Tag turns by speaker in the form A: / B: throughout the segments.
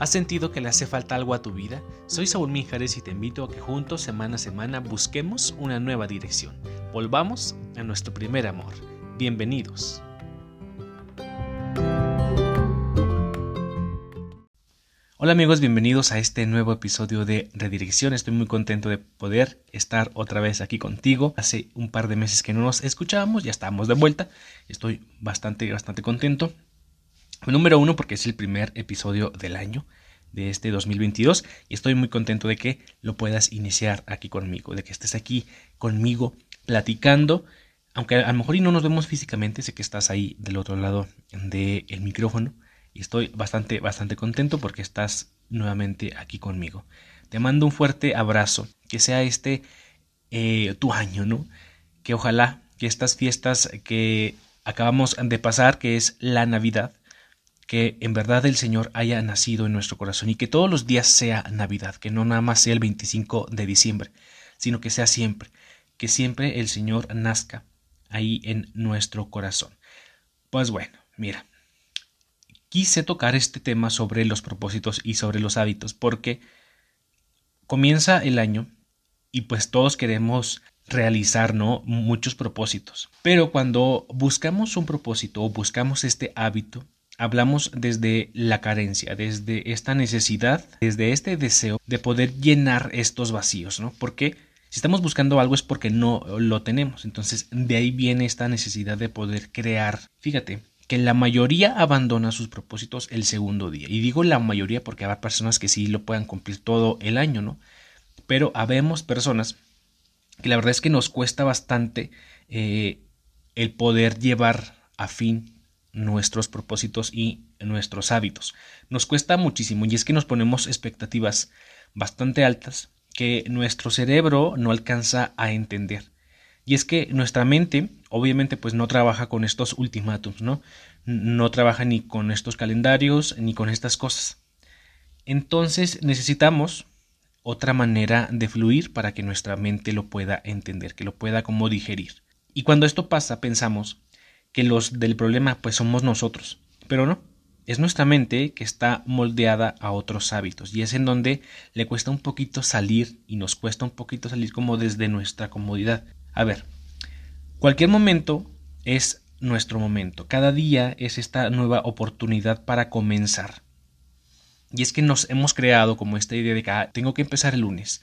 A: ¿Has sentido que le hace falta algo a tu vida? Soy Saúl Mijares y te invito a que juntos semana a semana busquemos una nueva dirección. Volvamos a nuestro primer amor. Bienvenidos. Hola amigos, bienvenidos a este nuevo episodio de Redirección. Estoy muy contento de poder estar otra vez aquí contigo. Hace un par de meses que no nos escuchábamos, ya estamos de vuelta. Estoy bastante, bastante contento. Número uno, porque es el primer episodio del año de este 2022 y estoy muy contento de que lo puedas iniciar aquí conmigo, de que estés aquí conmigo platicando, aunque a lo mejor y no nos vemos físicamente, sé que estás ahí del otro lado del micrófono y estoy bastante, bastante contento porque estás nuevamente aquí conmigo. Te mando un fuerte abrazo, que sea este eh, tu año, ¿no? Que ojalá que estas fiestas que acabamos de pasar, que es la Navidad, que en verdad el Señor haya nacido en nuestro corazón y que todos los días sea Navidad, que no nada más sea el 25 de diciembre, sino que sea siempre, que siempre el Señor nazca ahí en nuestro corazón. Pues bueno, mira, quise tocar este tema sobre los propósitos y sobre los hábitos porque comienza el año y pues todos queremos realizar ¿no? muchos propósitos. Pero cuando buscamos un propósito o buscamos este hábito, hablamos desde la carencia, desde esta necesidad, desde este deseo de poder llenar estos vacíos, ¿no? Porque si estamos buscando algo es porque no lo tenemos. Entonces, de ahí viene esta necesidad de poder crear. Fíjate que la mayoría abandona sus propósitos el segundo día. Y digo la mayoría porque habrá personas que sí lo puedan cumplir todo el año, ¿no? Pero habemos personas que la verdad es que nos cuesta bastante eh, el poder llevar a fin nuestros propósitos y nuestros hábitos. Nos cuesta muchísimo y es que nos ponemos expectativas bastante altas que nuestro cerebro no alcanza a entender. Y es que nuestra mente, obviamente, pues no trabaja con estos ultimátums, ¿no? No trabaja ni con estos calendarios ni con estas cosas. Entonces necesitamos otra manera de fluir para que nuestra mente lo pueda entender, que lo pueda como digerir. Y cuando esto pasa, pensamos que los del problema pues somos nosotros. Pero no, es nuestra mente que está moldeada a otros hábitos y es en donde le cuesta un poquito salir y nos cuesta un poquito salir como desde nuestra comodidad. A ver, cualquier momento es nuestro momento. Cada día es esta nueva oportunidad para comenzar. Y es que nos hemos creado como esta idea de que ah, tengo que empezar el lunes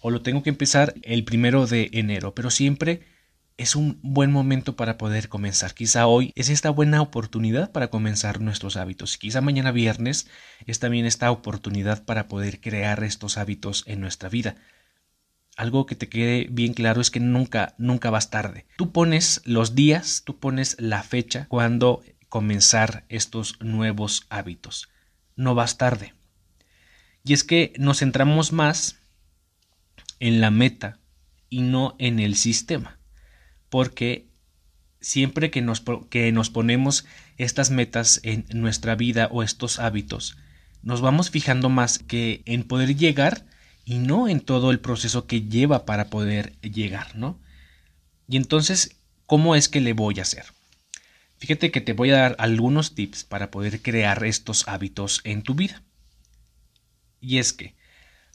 A: o lo tengo que empezar el primero de enero, pero siempre es un buen momento para poder comenzar. Quizá hoy es esta buena oportunidad para comenzar nuestros hábitos. Quizá mañana viernes es también esta oportunidad para poder crear estos hábitos en nuestra vida. Algo que te quede bien claro es que nunca, nunca vas tarde. Tú pones los días, tú pones la fecha cuando comenzar estos nuevos hábitos. No vas tarde. Y es que nos centramos más en la meta y no en el sistema porque siempre que nos, que nos ponemos estas metas en nuestra vida o estos hábitos, nos vamos fijando más que en poder llegar y no en todo el proceso que lleva para poder llegar, ¿no? Y entonces, ¿cómo es que le voy a hacer? Fíjate que te voy a dar algunos tips para poder crear estos hábitos en tu vida. Y es que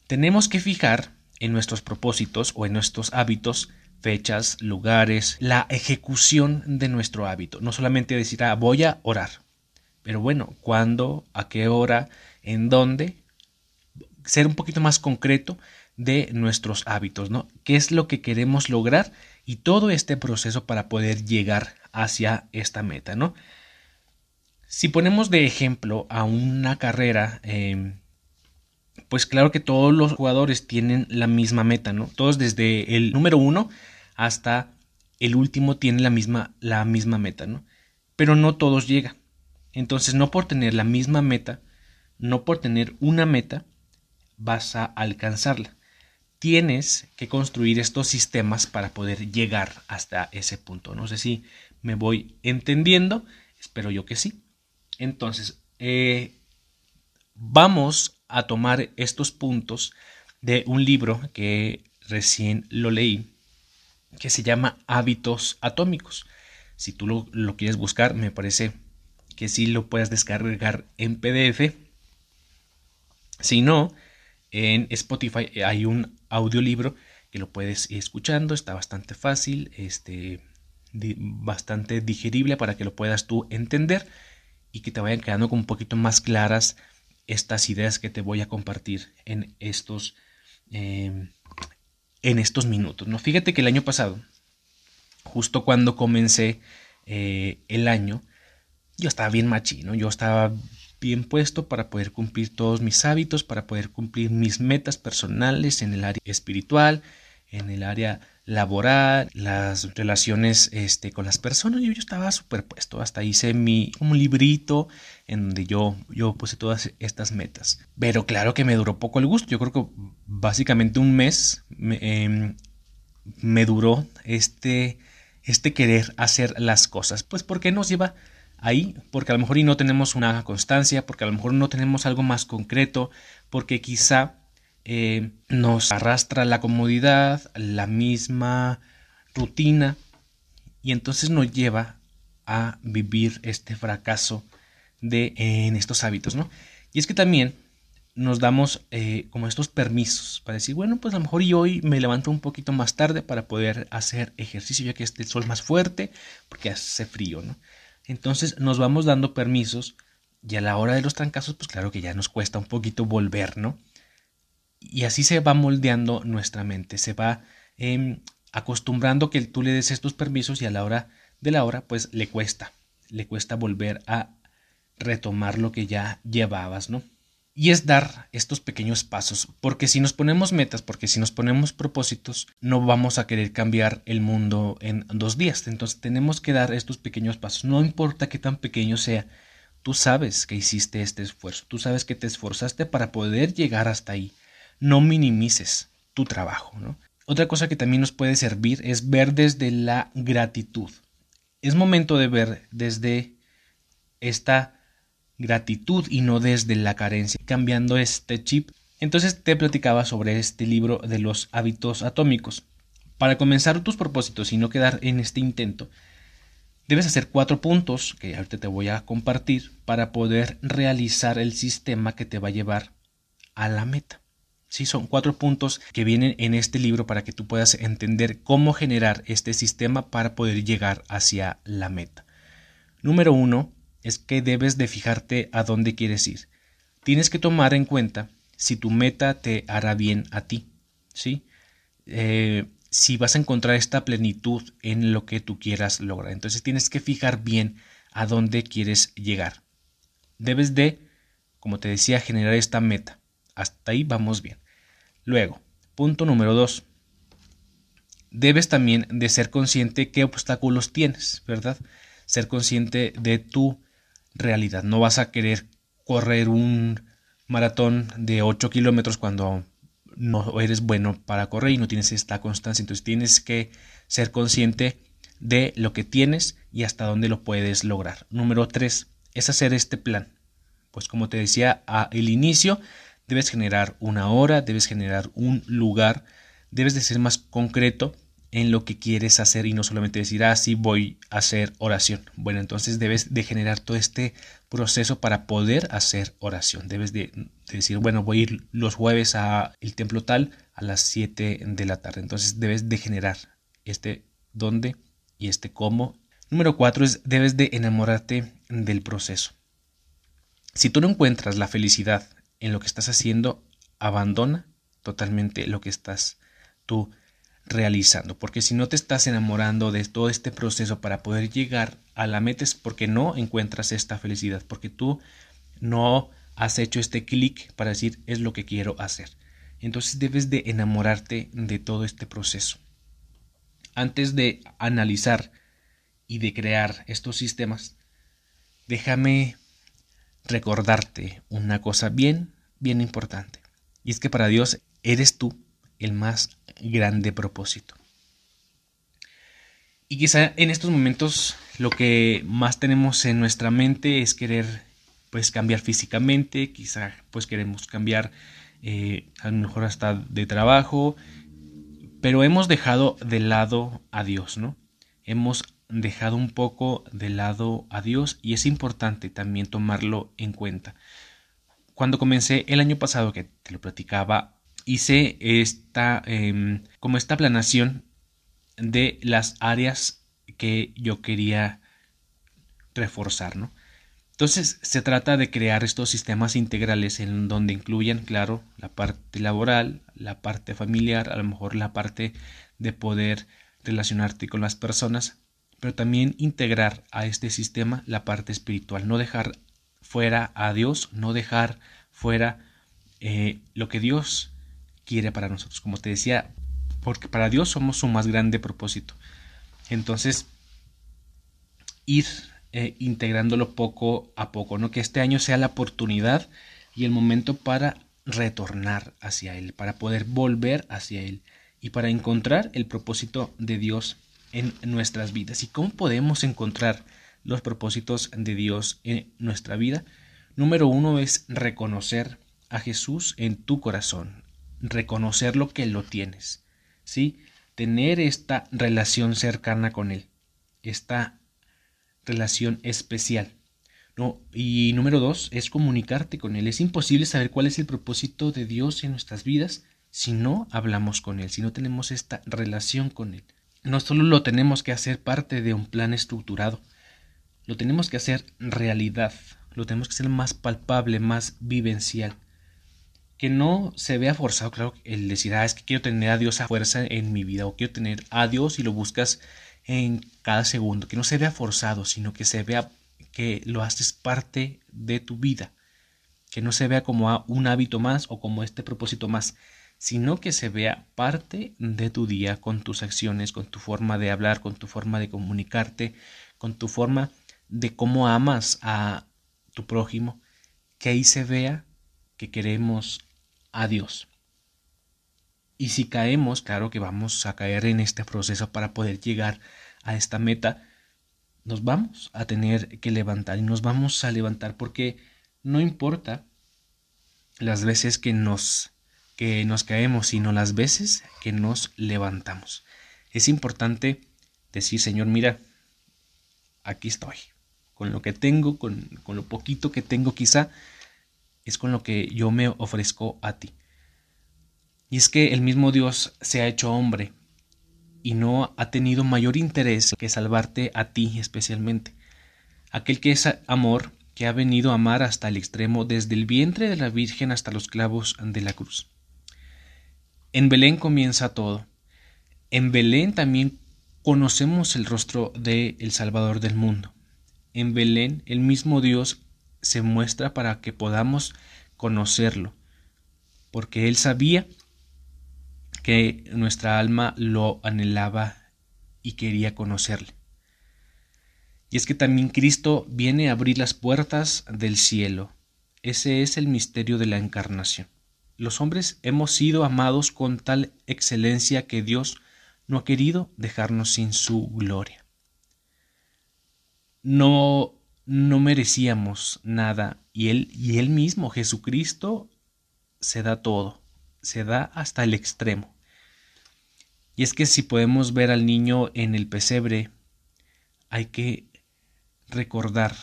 A: tenemos que fijar en nuestros propósitos o en nuestros hábitos fechas, lugares, la ejecución de nuestro hábito. No solamente decir, ah, voy a orar, pero bueno, ¿cuándo? ¿A qué hora? ¿En dónde? Ser un poquito más concreto de nuestros hábitos, ¿no? ¿Qué es lo que queremos lograr? Y todo este proceso para poder llegar hacia esta meta, ¿no? Si ponemos de ejemplo a una carrera, em, pues claro que todos los jugadores tienen la misma meta, ¿no? Todos desde el número uno hasta el último tiene la misma, la misma meta, ¿no? Pero no todos llegan. Entonces, no por tener la misma meta, no por tener una meta, vas a alcanzarla. Tienes que construir estos sistemas para poder llegar hasta ese punto. No sé si me voy entendiendo, espero yo que sí. Entonces, eh, vamos a tomar estos puntos de un libro que recién lo leí que se llama Hábitos Atómicos. Si tú lo, quieres buscar, me parece que sí lo puedes descargar en PDF. Si no, en Spotify hay un audiolibro que lo puedes ir escuchando, está bastante fácil, este, bastante digerible para que lo puedas tú entender y que te vayan quedando con un poquito más claras estas ideas que te voy a compartir en estos, em, en estos minutos. ¿no? Fíjate que el año pasado, justo cuando comencé eh, el año, yo estaba bien machino, yo estaba bien puesto para poder cumplir todos mis hábitos, para poder cumplir mis metas personales en el área espiritual, en el área laboral, las relaciones este, con las personas. Yo, yo estaba superpuesto, hasta hice mi un librito en donde yo, yo puse todas estas metas. Pero claro que me duró poco el gusto. Yo creo que básicamente un mes me, em, me duró este, este querer hacer las cosas. Pues porque nos lleva ahí, porque a lo mejor y no tenemos una constancia, porque a lo mejor no tenemos algo más concreto, porque quizá eh, nos arrastra la comodidad, la misma rutina, y entonces nos lleva a vivir este fracaso de, en estos hábitos, ¿no? Y es que también nos damos eh, como estos permisos para decir, bueno, pues a lo mejor y hoy me levanto un poquito más tarde para poder hacer ejercicio ya que esté el sol más fuerte, porque hace frío, ¿no? Entonces nos vamos dando permisos y a la hora de los trancazos, pues claro que ya nos cuesta un poquito volver, ¿no? Y así se va moldeando nuestra mente, se va eh, acostumbrando que tú le des estos permisos y a la hora de la hora pues le cuesta, le cuesta volver a retomar lo que ya llevabas, ¿no? Y es dar estos pequeños pasos, porque si nos ponemos metas, porque si nos ponemos propósitos, no vamos a querer cambiar el mundo en dos días. Entonces tenemos que dar estos pequeños pasos, no importa qué tan pequeño sea. Tú sabes que hiciste este esfuerzo, tú sabes que te esforzaste para poder llegar hasta ahí no minimices tu trabajo. ¿no? Otra cosa que también nos puede servir es ver desde la gratitud. Es momento de ver desde esta gratitud y no desde la carencia, cambiando este chip. Entonces te platicaba sobre este libro de los hábitos atómicos. Para comenzar tus propósitos y no quedar en este intento, debes hacer cuatro puntos que ahorita te voy a compartir para poder realizar el sistema que te va a llevar a la meta. Sí, son cuatro puntos que vienen en este libro para que tú puedas entender cómo generar este sistema para poder llegar hacia la meta. Número uno es que debes de fijarte a dónde quieres ir. Tienes que tomar en cuenta si tu meta te hará bien a ti, ¿sí? Eh, si vas a encontrar esta plenitud en lo que tú quieras lograr. Entonces tienes que fijar bien a dónde quieres llegar. Debes de, como te decía, generar esta meta. Hasta ahí vamos bien. Luego, punto número dos. Debes también de ser consciente qué obstáculos tienes, ¿verdad? Ser consciente de tu realidad. No vas a querer correr un maratón de 8 kilómetros cuando no eres bueno para correr y no tienes esta constancia. Entonces tienes que ser consciente de lo que tienes y hasta dónde lo puedes lograr. Número 3 es hacer este plan. Pues como te decía al inicio, debes generar una hora, debes generar un lugar, debes de ser más concreto en lo que quieres hacer y no solamente decir, ah, sí, voy a hacer oración. Bueno, entonces debes de generar todo este proceso para poder hacer oración. Debes de, decir, bueno, voy a ir los jueves al templo tal a las 7 de la tarde. Entonces debes de generar este dónde y este cómo. Número 4 es, debes de enamorarte del proceso. Si tú no encuentras la felicidad en lo que estás haciendo, abandona totalmente lo que estás tú realizando. Porque si no te estás enamorando de todo este proceso para poder llegar a la meta es porque no encuentras esta felicidad, porque tú no has hecho este clic para decir es lo que quiero hacer. Entonces debes de enamorarte de todo este proceso. Antes de analizar y de crear estos sistemas, déjame recordarte una cosa bien, bien importante. Y es que para Dios eres tú el más grande propósito. Y quizá en estos momentos lo que más tenemos en nuestra mente es querer pues cambiar físicamente, quizá pues queremos cambiar eh, a lo mejor hasta de trabajo, pero hemos dejado de lado a Dios, ¿no? Hemos dejado un poco de lado a Dios y es importante también tomarlo en cuenta. cuando comencé el año pasado, que te lo platicaba, hice esta, em, como esta planación de las áreas que yo quería reforzar, ¿no? Entonces se trata de crear estos sistemas integrales en donde incluyan, claro, la parte laboral, la parte familiar, a lo mejor la parte de poder relacionarte con las personas, pero también integrar a este sistema la parte espiritual, no dejar fuera a Dios, no dejar fuera eh, lo que Dios quiere para nosotros. Como te decía, porque para Dios somos su más grande propósito. Entonces, ir eh, integrándolo poco a poco, ¿no? Que este año sea la oportunidad y el momento para retornar hacia Él, para poder volver hacia Él y para encontrar el propósito de Dios en nuestras vidas. ¿Y cómo podemos encontrar los propósitos de Dios en nuestra vida? Número uno es reconocer a Jesús en tu corazón, reconocer lo que lo tienes, ¿sí? Tener esta relación cercana con Él, esta relación especial. No, y número dos es comunicarte con Él. Es imposible saber cuál es el propósito de Dios en nuestras vidas si no hablamos con Él, si no tenemos esta relación con Él. No solo lo tenemos que hacer parte de un plan estructurado, lo tenemos que hacer realidad, lo tenemos que hacer más palpable, más vivencial. Que no se vea forzado, claro, el decir, ah, es que quiero tener a Dios a fuerza en mi vida, o quiero tener a Dios y lo buscas en cada segundo, que no se vea forzado, sino que se vea que lo haces parte de tu vida, que no se vea como un hábito más o como este propósito más, sino que se vea parte de tu día con tus acciones, con tu forma de hablar, con tu forma de comunicarte, con tu forma de cómo amas a tu prójimo, que ahí se vea que queremos a Dios. Y si caemos, claro que vamos a caer en este proceso para poder llegar a esta meta, nos vamos a tener que levantar y nos vamos a levantar porque no importa las veces que nos que nos caemos, sino las veces que nos levantamos. Es importante decir, Señor, mira, aquí estoy. Con lo que tengo, con, con lo poquito que tengo quizá, es con lo que yo me ofrezco a ti. Y es que el mismo Dios se ha hecho hombre y no ha tenido mayor interés que salvarte a ti especialmente. Aquel que es amor, que ha venido a amar hasta el extremo, desde el vientre de la Virgen hasta los clavos de la cruz. En Belén comienza todo. En Belén también conocemos el rostro de el Salvador del mundo. En Belén el mismo Dios se muestra para que podamos conocerlo, porque Él sabía que nuestra alma lo anhelaba y quería conocerle. Y es que también Cristo viene a abrir las puertas del cielo. Ese es el misterio de la encarnación los hombres hemos sido amados con tal excelencia que Dios no ha querido dejarnos sin su gloria. No, no merecíamos nada y él, y él mismo, Jesucristo, se da todo, se da hasta el extremo. Y es que si podemos ver al niño en el pesebre, hay que recordar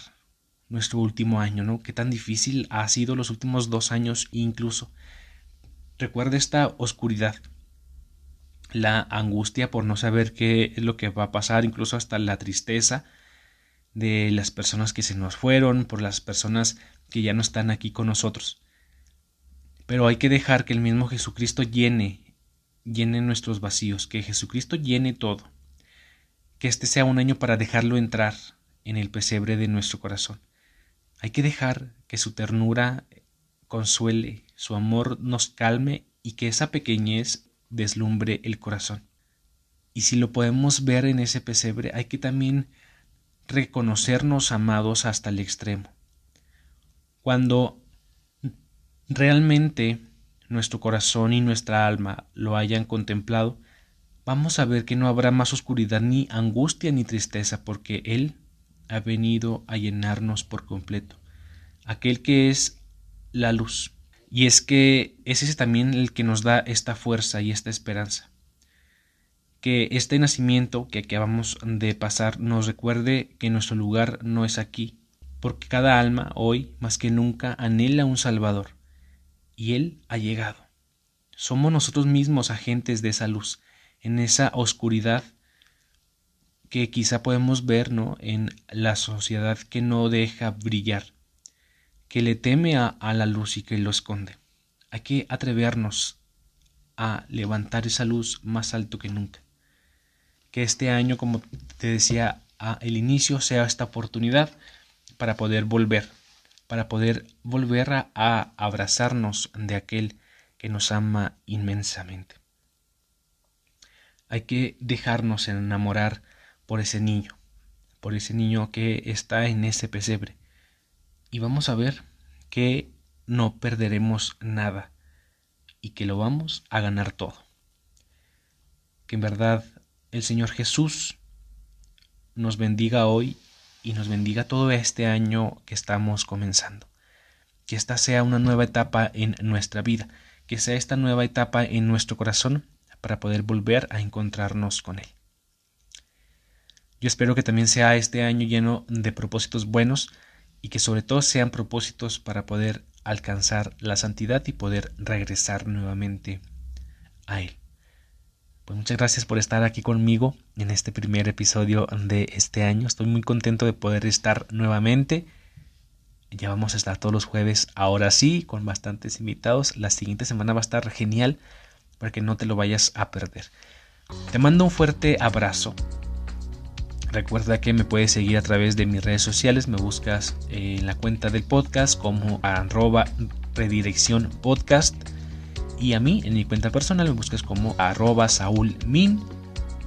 A: nuestro último año, ¿no? Qué tan difícil ha sido los últimos dos años incluso. Recuerda esta oscuridad, la angustia por no saber qué es lo que va a pasar, incluso hasta la tristeza de las personas que se nos fueron, por las personas que ya no están aquí con nosotros. Pero hay que dejar que el mismo Jesucristo llene, llene nuestros vacíos, que Jesucristo llene todo, que este sea un año para dejarlo entrar en el pesebre de nuestro corazón. Hay que dejar que su ternura consuele, su amor nos calme y que esa pequeñez deslumbre el corazón. Y si lo podemos ver en ese pesebre, hay que también reconocernos amados hasta el extremo. Cuando realmente nuestro corazón y nuestra alma lo hayan contemplado, vamos a ver que no habrá más oscuridad ni angustia ni tristeza, porque Él ha venido a llenarnos por completo. Aquel que es la luz. Y es que ese es también el que nos da esta fuerza y esta esperanza. Que este nacimiento que acabamos de pasar nos recuerde que nuestro lugar no es aquí, porque cada alma hoy más que nunca anhela un Salvador, y Él ha llegado. Somos nosotros mismos agentes de esa luz, en esa oscuridad que quizá podemos ver en la sociedad que no deja brillar, que le teme a, a la luz y que lo esconde. Hay que atrevernos a levantar esa luz más alto que nunca. Que este año, como te decía el inicio, sea esta oportunidad para poder volver, para poder volver a, a abrazarnos de aquel que nos ama inmensamente. Hay que dejarnos enamorar por ese niño, por ese niño que está en ese pesebre. Y vamos a ver que no perderemos nada y que lo vamos a ganar todo. Que en verdad el Señor Jesús nos bendiga hoy y nos bendiga todo este año que estamos comenzando. Que esta sea una nueva etapa en nuestra vida, que sea esta nueva etapa en nuestro corazón para poder volver a encontrarnos con Él. Yo espero que también sea este año lleno de propósitos buenos y que sobre todo sean propósitos para poder alcanzar la santidad y poder regresar nuevamente a Él. Pues muchas gracias por estar aquí conmigo en este primer episodio de este año. Estoy muy contento de poder estar nuevamente. Ya vamos a estar todos los jueves, ahora sí, con bastantes invitados. La siguiente semana va a estar genial para que no te lo vayas a perder. Te mando un fuerte abrazo. Recuerda que me puedes seguir a través de mis redes sociales, me buscas en la cuenta del podcast como arroba redirección podcast. Y a mí en mi cuenta personal me buscas como arroba saulmin.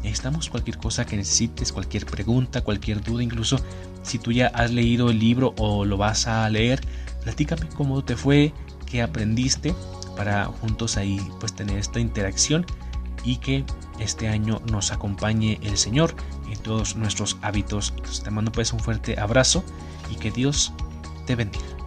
A: Estamos cualquier cosa que necesites, cualquier pregunta, cualquier duda, incluso si tú ya has leído el libro o lo vas a leer, platícame cómo te fue, qué aprendiste para juntos ahí pues tener esta interacción y que este año nos acompañe el Señor en todos nuestros hábitos. Te mando pues un fuerte abrazo y que Dios te bendiga.